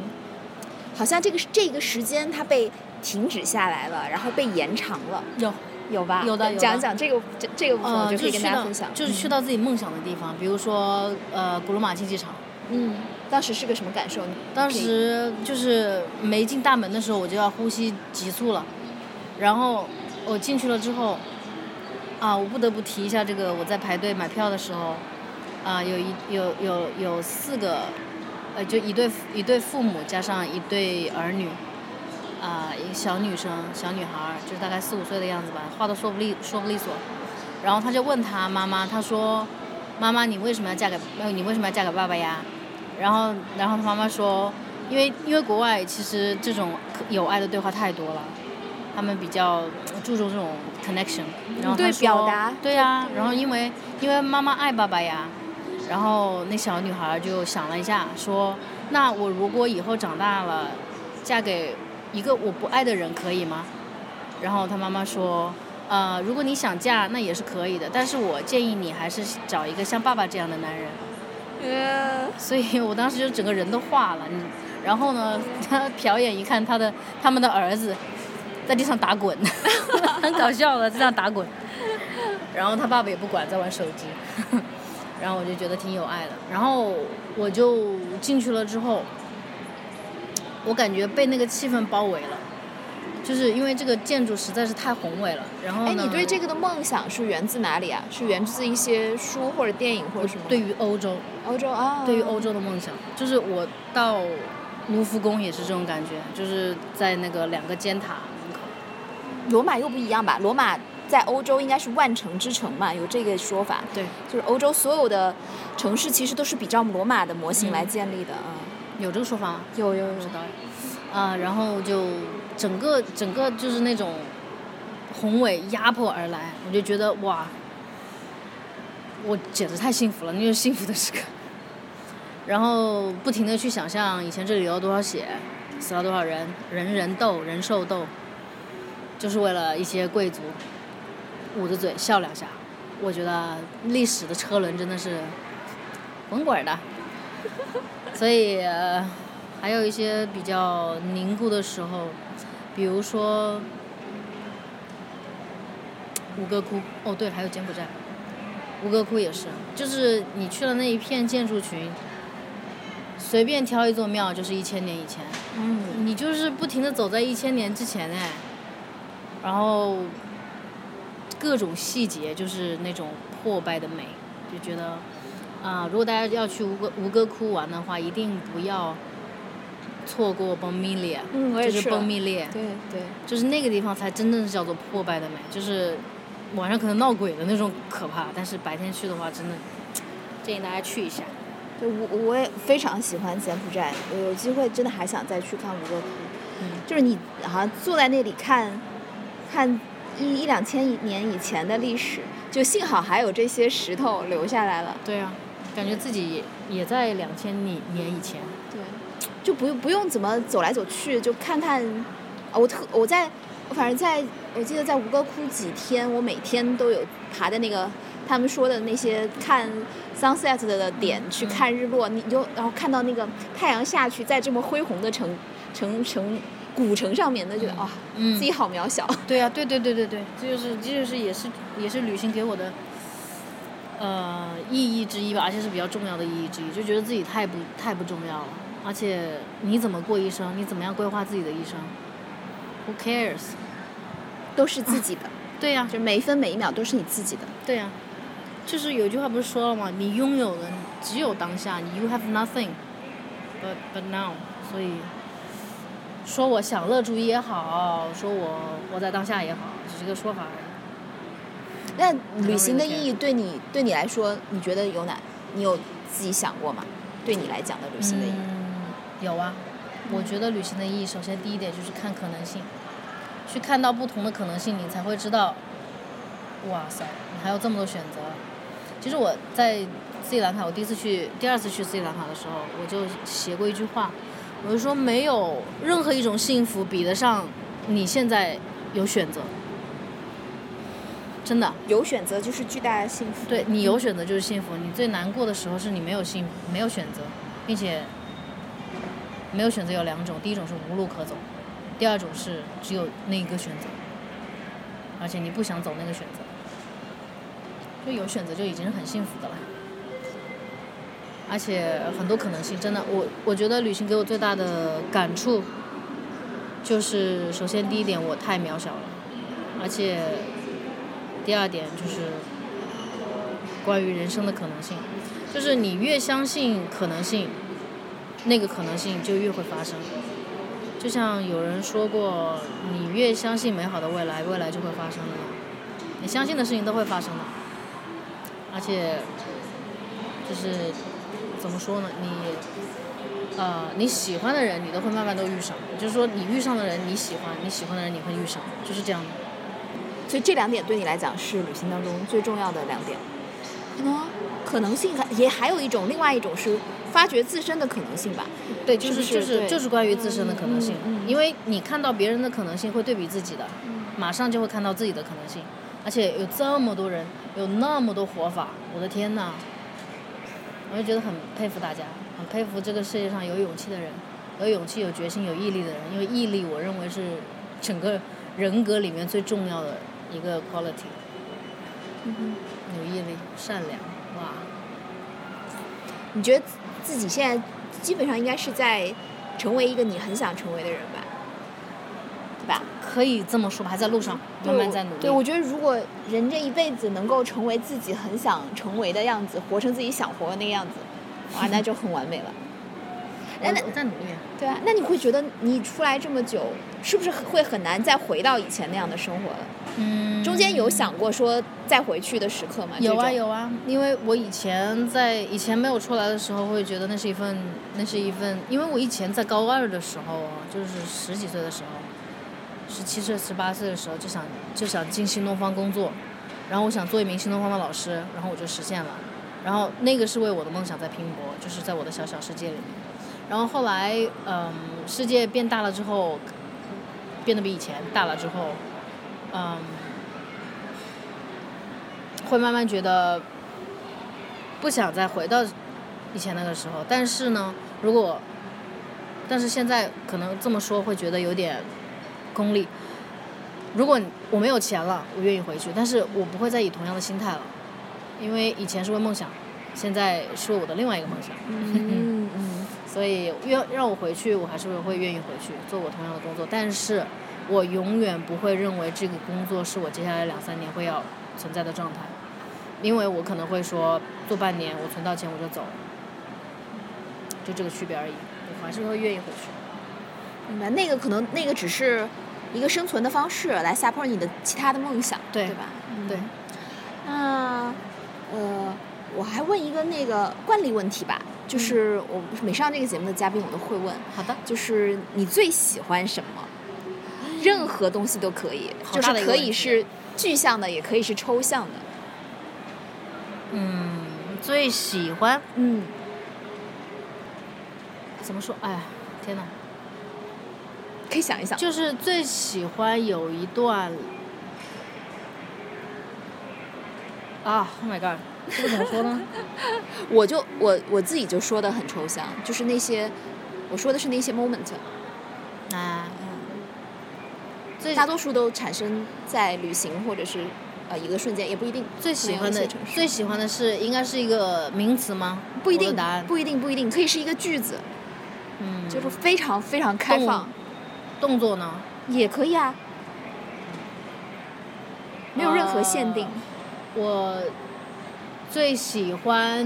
好像这个这个时间它被停止下来了，然后被延长了，
有，
有吧？
有的有的
讲讲这个这这个部分，我
呃，
就可以跟大家分享。
就是去到自己梦想的地方，比如说呃古罗马竞技场。
嗯，当时是个什么感受？呢
当时就是没进大门的时候，我就要呼吸急促了，然后我进去了之后，啊，我不得不提一下这个，我在排队买票的时候，啊，有一有有有四个，呃，就一对一对父母加上一对儿女，啊，一个小女生小女孩儿，就是大概四五岁的样子吧，话都说不利说不利索，然后他就问他妈妈，他说，妈妈你为什么要嫁给呃你为什么要嫁给爸爸呀？然后，然后他妈妈说，因为因为国外其实这种有爱的对话太多了，他们比较注重这种 connection。然后
对表达
对呀、然后因为因为妈妈爱爸爸呀，然后那小女孩就想了一下，说，那我如果以后长大了，嫁给一个我不爱的人可以吗？然后他妈妈说，呃，如果你想嫁，那也是可以的，但是我建议你还是找一个像爸爸这样的男人。所以我当时就整个人都化了。你然后呢，他瞟眼一看他的他们的儿子在地上打滚，很搞笑的在那打滚。然后他爸爸也不管，在玩手机。然后我就觉得挺有爱的。然后我就进去了之后，我感觉被那个气氛包围了，就是因为这个建筑实在是太宏伟了。然后
哎，你对这个的梦想是源自哪里啊？是源自一些书或者电影或者什么？
对于欧洲，
欧洲啊，
对于欧洲的梦想，就是我到卢浮宫也是这种感觉，就是在那个两个尖塔门口。
罗马又不一样吧？罗马在欧洲应该是万城之城嘛，有这个说法。
对，
就是欧洲所有的城市其实都是比照罗马的模型
嗯
来建立的啊。
有这个说法吗？
有有有
啊，然后就整个整个就是那种宏伟压迫而来，我就觉得哇，我简直太幸福了，那就是幸福的时刻。然后不停的去想象以前这里流了多少血，死了多少人，人人斗，人兽斗，就是为了一些贵族捂着嘴笑两下。我觉得历史的车轮真的是滚滚的，所以、呃、还有一些比较凝固的时候，比如说吴哥窟，哦对，还有柬埔寨，吴哥窟也是，就是你去了那一片建筑群，随便挑一座庙就是一千年以前，
嗯，
你就是不停的走在一千年之前哎，然后各种细节就是那种破败的美，就觉得啊、如果大家要去吴哥吴哥窟玩的话，一定不要错过崩密列，
嗯我也
就是崩密列，
对对。
就是那个地方才真正是叫做破败的美，就是晚上可能闹鬼的那种可怕，但是白天去的话，真的建议大家去一下。
对我我也非常喜欢柬埔寨，我有机会真的还想再去看吴哥窟。
嗯
就是你好像坐在那里看，看一一两千年以前的历史，就幸好还有这些石头留下来了。
对啊，感觉自己也在两千年年以前。
对，就不用不用怎么走来走去，就看看。啊，我特我在，我反正在我记得在吴哥窟几天，我每天都有爬在那个他们说的那些看 sunset 的点去看日落，你就然后看到那个太阳下去，在这么恢宏的城城城古城上面，那觉得啊、
嗯
自己好渺小。
对啊，对对对对对，这就是这就是也是也是旅行给我的呃意义之一吧，而且是比较重要的意义之一，就觉得自己太不太不重要了，而且你怎么过一生，你怎么样规划自己的一生，Who cares？
都是自己的，
对呀、
就每一分每一秒都是你自己的。
对呀、就是有句话不是说了吗？你拥有的只有当下，你 you have nothing but but now，所以说我享乐主义也好，说我活在当下也好，只是一个说法而已。
那旅行的意义对你对你来说，你觉得有哪？你有自己想过吗？对你来讲的旅行的意义？
嗯，有啊。我觉得旅行的意义，首先第一点就是看可能性，去看到不同的可能性，你才会知道，哇塞，你还有这么多选择。其实我在斯里兰卡，我第一次去、第二次去斯里兰卡的时候，我就写过一句话，我就说没有任何一种幸福比得上你现在有选择，真的。
有选择就是巨大的幸福。
对你有选择就是幸福，你最难过的时候是你没有幸没有选择，并且没有选择有两种，第一种是无路可走，第二种是只有那一个选择，而且你不想走那个选择，就有选择就已经是很幸福的了。而且很多可能性，真的，我我觉得旅行给我最大的感触，就是首先第一点我太渺小了，而且第二点就是关于人生的可能性，就是你越相信可能性，那个可能性就越会发生。就像有人说过，你越相信美好的未来，未来就会发生的。你相信的事情都会发生的，而且就是怎么说呢？你呃你喜欢的人，你都会慢慢都遇上。就是说，你遇上的人你喜欢，你喜欢的人你会遇上，就是这样的。
所以这两点对你来讲是旅行当中最重要的两点。可能可能性还也还有一种，另外一种是发掘自身的可能性吧。
对，就是就是就是关于自身的可能性，
嗯嗯嗯
因为你看到别人的可能性，会对比自己的，马上就会看到自己的可能性，而且有这么多人，有那么多活法，我的天呐！我就觉得很佩服大家，很佩服这个世界上有勇气的人，有勇气、有决心、有毅力的人，因为毅力，我认为是整个人格里面最重要的一个 quality。
嗯
有毅力、善良，哇，
你觉得自己现在基本上应该是在成为一个你很想成为的人吧？对吧？
可以这么说吧，还在路上，慢慢在努力。
对，我觉得如果人这一辈子能够成为自己很想成为的样子，活成自己想活的那个样子，哇，那就很完美了。那那
我我在努力。
对啊，那你会觉得你出来这么久，是不是会很难再回到以前那样的生活了？
嗯，
中间有想过说再回去的时刻吗？
有啊，有啊，因为我以前在以前没有出来的时候，会觉得那是一份那是一份，因为我以前在高二的时候啊，就是十几岁的时候，十七岁十八岁的时候就想就想进新东方工作，然后我想做一名新东方的老师，然后我就实现了，然后那个是为我的梦想在拼搏，就是在我的小小世界里面，然后后来嗯世界变大了之后，变得比以前大了之后，嗯。会慢慢觉得不想再回到以前那个时候，但是呢，如果，但是现在可能这么说会觉得有点功利。如果我没有钱了，我愿意回去，但是我不会再以同样的心态了，因为以前是为梦想，现在是为我的另外一个梦想，
嗯嗯，
所以愿让我回去，我还是会愿意回去做我同样的工作，但是我永远不会认为这个工作是我接下来两三年会要存在的状态，因为我可能会说做半年，我存到钱我就走，就这个区别而已，我还是会愿意回去。
明白。那个可能那个只是一个生存的方式，来 support 你的其他的梦想，
对
对吧？
对，
那呃，我还问一个那个惯例问题吧，就是我每上这个节目的嘉宾我都会问，
好的，
就是你最喜欢什么？任何东西都可以，就是可以是具象的，也可以是抽象的。
嗯，最喜欢
嗯，
怎么说？哎呀，天哪！
可以想一想。
就是最喜欢有一段啊，Oh my god，这个怎么说呢？
我就我我自己就说的很抽象，就是那些我说的是那些 moment，
啊，最
大多数都产生在旅行或者是呃一个瞬间，也不一定。
最喜欢的最喜欢的是应该是一个名词吗？
不一定
答案，
不一定，不一定，可以是一个句子，
嗯，
就是非常非常开放，
动作呢？
也可以啊，没有任何限定。
呃我最喜欢，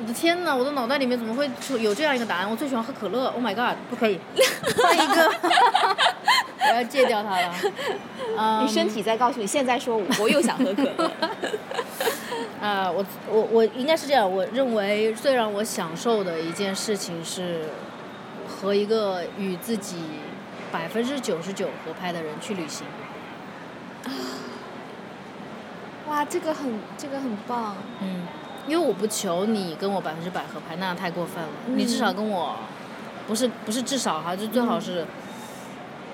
我的天呐！我的脑袋里面怎么会出有这样一个答案？我最喜欢喝可乐。Oh my god！不可以，换一个，我要戒掉它了。嗯
你身体在告诉你，现在说我又想喝可乐。
啊、我我我应该是这样，我认为最让我享受的一件事情是和一个与自己百分之九十九合拍的人去旅行。
哇，这个很这个很棒。
嗯，因为我不求你跟我百分之百合拍，那样太过分了。你至少跟我，不是不是至少哈，就最好是，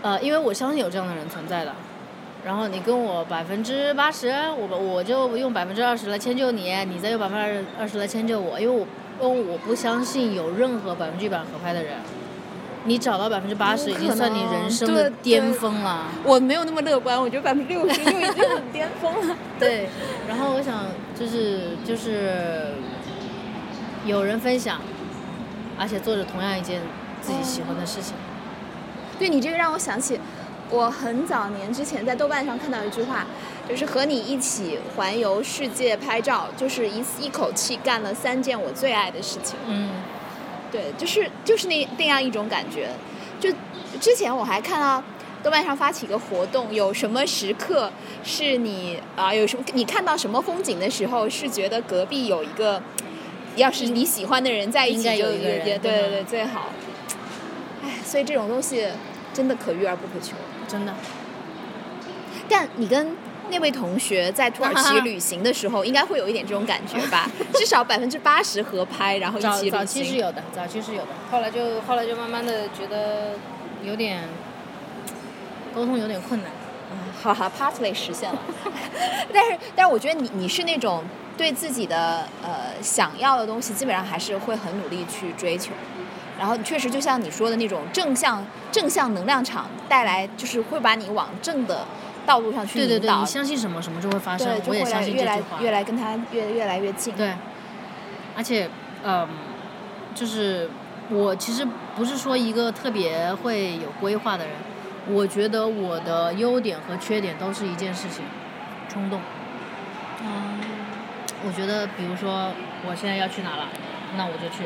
呃，因为我相信有这样的人存在的。然后你跟我百分之八十，我我就用百分之二十来迁就你，你再用百分之二十来迁就我，因为我因为我不相信有任何百分之一百合拍的人。你找到百分之八十，已经算你人生的巅峰了。
我没有那么乐观，我觉得百分之六十就已经很巅峰了。
对，然后我想就是就是有人分享，而且做着同样一件自己喜欢的事情。
对你这个让我想起，我很早年之前在豆瓣上看到一句话，就是和你一起环游世界拍照，就是一一口气干了三件我最爱的事情。
嗯
对，就是就是那那样一种感觉。就之前我还看到豆瓣上发起一个活动，有什么时刻是你啊、有什么你看到什么风景的时候是觉得隔壁有一个，要是你喜欢的人在一起就
应该有一个人
也
对
对对对最好。哎，所以这种东西真的可遇而不可求。
真的。
但你跟那位同学在土耳其旅行的时候，应该会有一点这种感觉吧？至少百分之八十合拍，然后一起旅
早早期是。有的，早期是有的，后来就后来就慢慢的觉得有点沟通有点困难。
嗯好哈，partly 实现了。但是，但是我觉得你你是那种对自己的呃想要的东西，基本上还是会很努力去追求。然后确实就像你说的那种正向正向能量场带来，就是会把你往正的道路上去引导。
对对对，你相信什么，什么就会发生我也相信这句话。
越来跟他越越来越近。
对，而且，嗯，就是我其实不是说一个特别会有规划的人，我觉得我的优点和缺点都是一件事情，冲动。
嗯
我觉得，比如说我现在要去哪了，那我就去，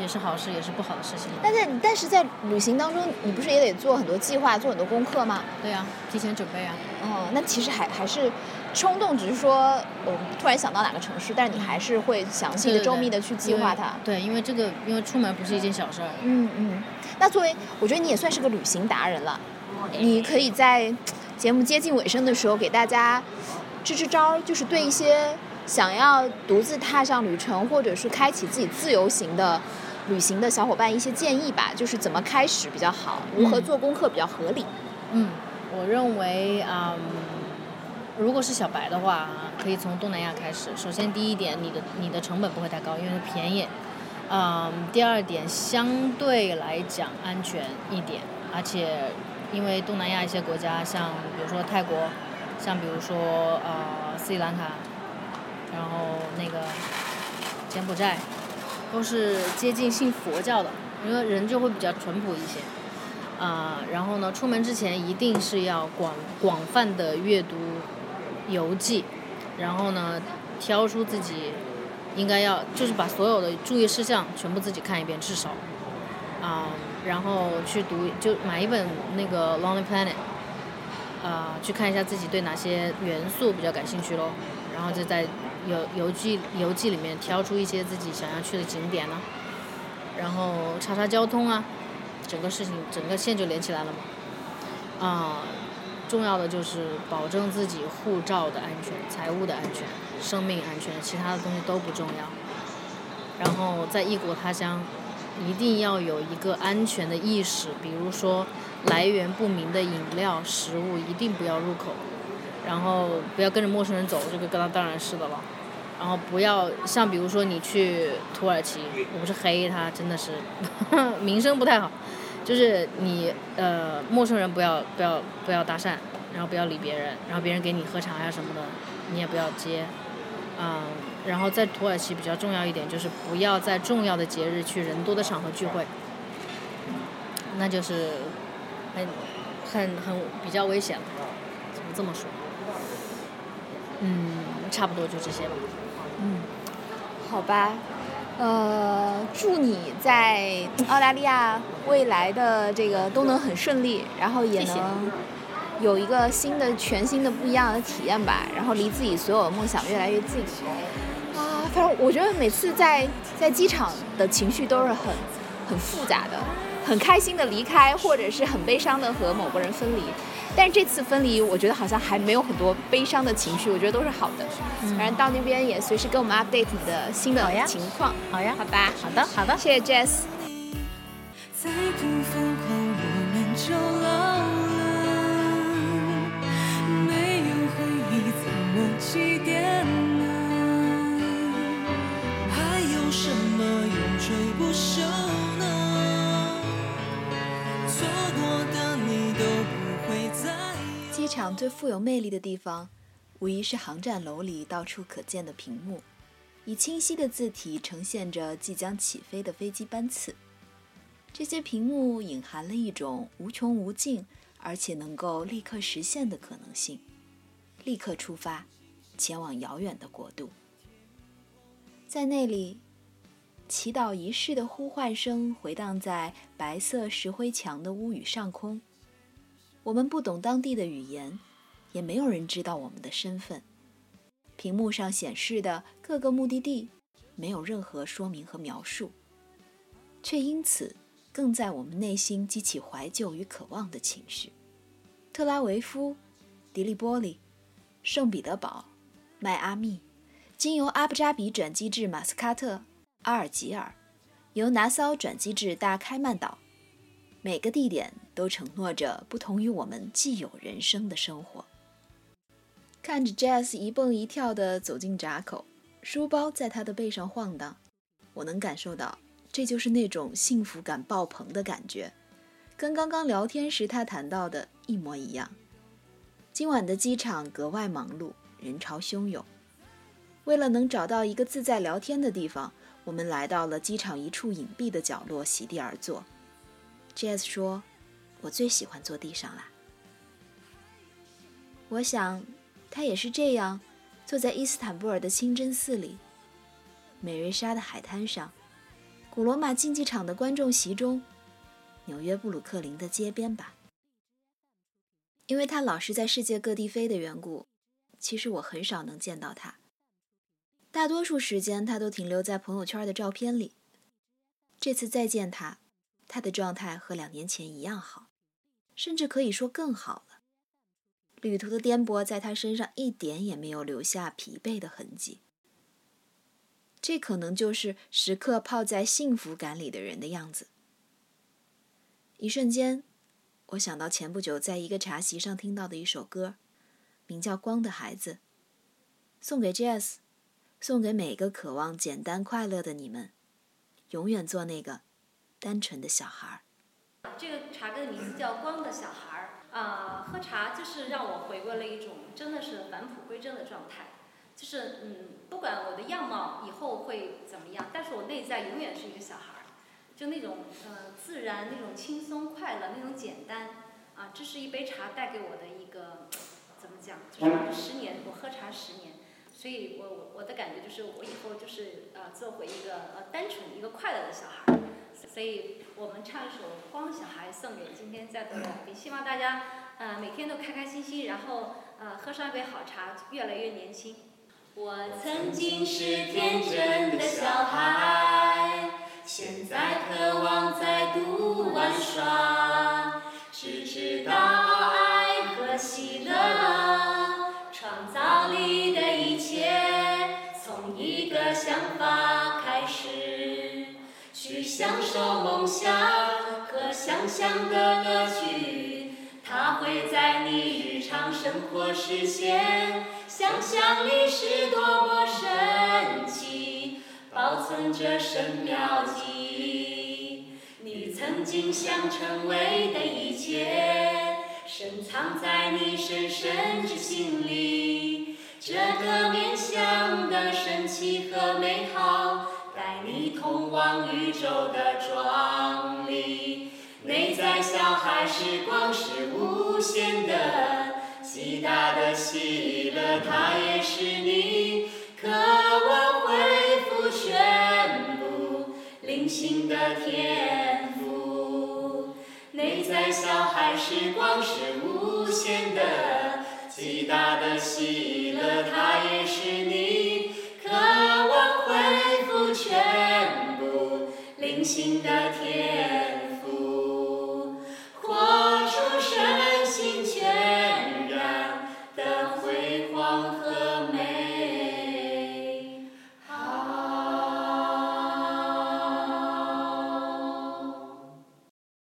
也是好事，也是不好的事情。
但在但是在旅行当中，你不是也得做很多计划，做很多功课吗？
对呀、提前准备啊。
哦，那其实还还是冲动，只是说我突然想到哪个城市，但是你还是会详细的、周密的去计划它。
对，因为这个，因为出门不是一件小事儿。
嗯嗯，那作为我觉得你也算是个旅行达人了，你可以在节目接近尾声的时候给大家支支招，就是对一些想要独自踏上旅程或者是开启自己自由行的旅行的小伙伴一些建议吧，就是怎么开始比较好，如何
嗯
做功课比较合理。
嗯，我认为啊、嗯如果是小白的话啊，可以从东南亚开始。首先，第一点，你的你的成本不会太高，因为它便宜。嗯，第二点，相对来讲安全一点，而且因为东南亚一些国家，像比如说泰国，像比如说呃斯里兰卡，然后那个柬埔寨，都是接近信佛教的，因为人就会比较淳朴一些。啊、然后呢，出门之前一定是要广广泛的阅读游记，然后呢，挑出自己应该要，就是把所有的注意事项全部自己看一遍，至少，啊、然后去读，就买一本那个《Lonely Planet》，啊、去看一下自己对哪些元素比较感兴趣喽，然后就在游游记游记里面挑出一些自己想要去的景点呢、然后查查交通啊，整个事情整个线就连起来了嘛。啊、重要的就是保证自己护照的安全、财务的安全、生命安全，其他的东西都不重要。然后在异国他乡，一定要有一个安全的意识，比如说来源不明的饮料、食物一定不要入口，然后不要跟着陌生人走，这个跟他当然是的了。然后不要像比如说你去土耳其，我不是黑他，真的是 名声不太好，就是你呃陌生人不要不要不要搭讪，然后不要理别人，然后别人给你喝茶呀什么的，你也不要接，嗯，然后在土耳其比较重要一点就是不要在重要的节日去人多的场合聚会，那就是很很很比较危险了，怎么这么说？嗯，差不多就这些吧。
好吧，呃，祝你在澳大利亚未来的这个都能很顺利，然后也能有一个新的、全新的、不一样的体验吧，然后离自己所有的梦想越来越近。啊，反正我觉得每次在在机场的情绪都是很很复杂的，很开心的离开，或者是很悲伤的和某个人分离。但是这次分离，我觉得好像还没有很多悲伤的情绪，我觉得都是好的。反正到那边也随时跟我们 update 你的新的情况。
好呀，
好吧，
好的，好的。
谢谢 Jess。
再不疯狂，我们就老了。没有回忆，怎么祭奠呢？还有什么永垂不朽呢？
机场最富有魅力的地方，无疑是航站楼里到处可见的屏幕，以清晰的字体呈现着即将起飞的飞机班次。这些屏幕隐含了一种无穷无尽，而且能够立刻实现的可能性。立刻出发，前往遥远的国度。在那里，祈祷仪式的呼唤声回荡在白色石灰墙的屋宇上空。我们不懂当地的语言，也没有人知道我们的身份。屏幕上显示的各个目的地没有任何说明和描述，却因此更在我们内心激起怀旧与渴望的情绪。特拉维夫、迪利波利、圣彼得堡、迈阿密，经由阿布扎比转机至马斯喀特、阿尔及尔，由拿骚转机至大开曼岛。每个地点都承诺着不同于我们既有人生的生活。看着 Jazz 一蹦一跳地走进闸口，书包在他的背上晃荡，我能感受到这就是那种幸福感爆棚的感觉，跟刚刚聊天时他谈到的一模一样。今晚的机场格外忙碌，人潮汹涌。为了能找到一个自在聊天的地方，我们来到了机场一处隐蔽的角落，席地而坐。Jazz 说：“我最喜欢坐地上啦。”我想，他也是这样，坐在伊斯坦布尔的清真寺里，美瑞莎的海滩上，古罗马竞技场的观众席中，纽约布鲁克林的街边吧。因为他老是在世界各地飞的缘故，其实我很少能见到他。大多数时间，他都停留在朋友圈的照片里。这次再见他，他的状态和两年前一样好，甚至可以说更好了。旅途的颠簸在他身上一点也没有留下疲惫的痕迹。这可能就是时刻泡在幸福感里的人的样子。一瞬间。我想到前不久在一个茶席上听到的一首歌，名叫《光的孩子》，送给 Jazz，送给每个渴望简单快乐的你们，永远做那个单纯的小孩儿。
这个茶歌的名字叫《光的小孩儿》啊，喝茶就是让我回归了一种真的是返璞归真的状态，就是嗯，不管我的样貌以后会怎么样，但是我内在永远是一个小孩儿。就那种呃自然，那种轻松快乐，那种简单，啊，这是一杯茶带给我的一个怎么讲？就是十年，我喝茶十年，所以我我我的感觉就是我以后就是呃做回一个呃单纯一个快乐的小孩儿，所以我们唱一首《光小孩》送给今天在座的来宾，希望大家呃每天都开开心心，然后呃喝上一杯好茶，越来越年轻。我曾经是天真的小孩。现在渴望再度玩耍，只知道爱和喜乐，创造力的一切，从一个想法开，去享受梦想和想象的乐趣，它会在你日常生活实现，想象力是多么神奇。保存着神妙计，你曾经想成为的一切，深藏在你深深之心里。这个面向的神奇和美好，宇宙的壮丽。内在小孩时光是无限的，极大的喜乐，它也是你渴望恢复。全部灵性的天赋，内在小孩时光是无限的，极大的喜乐，它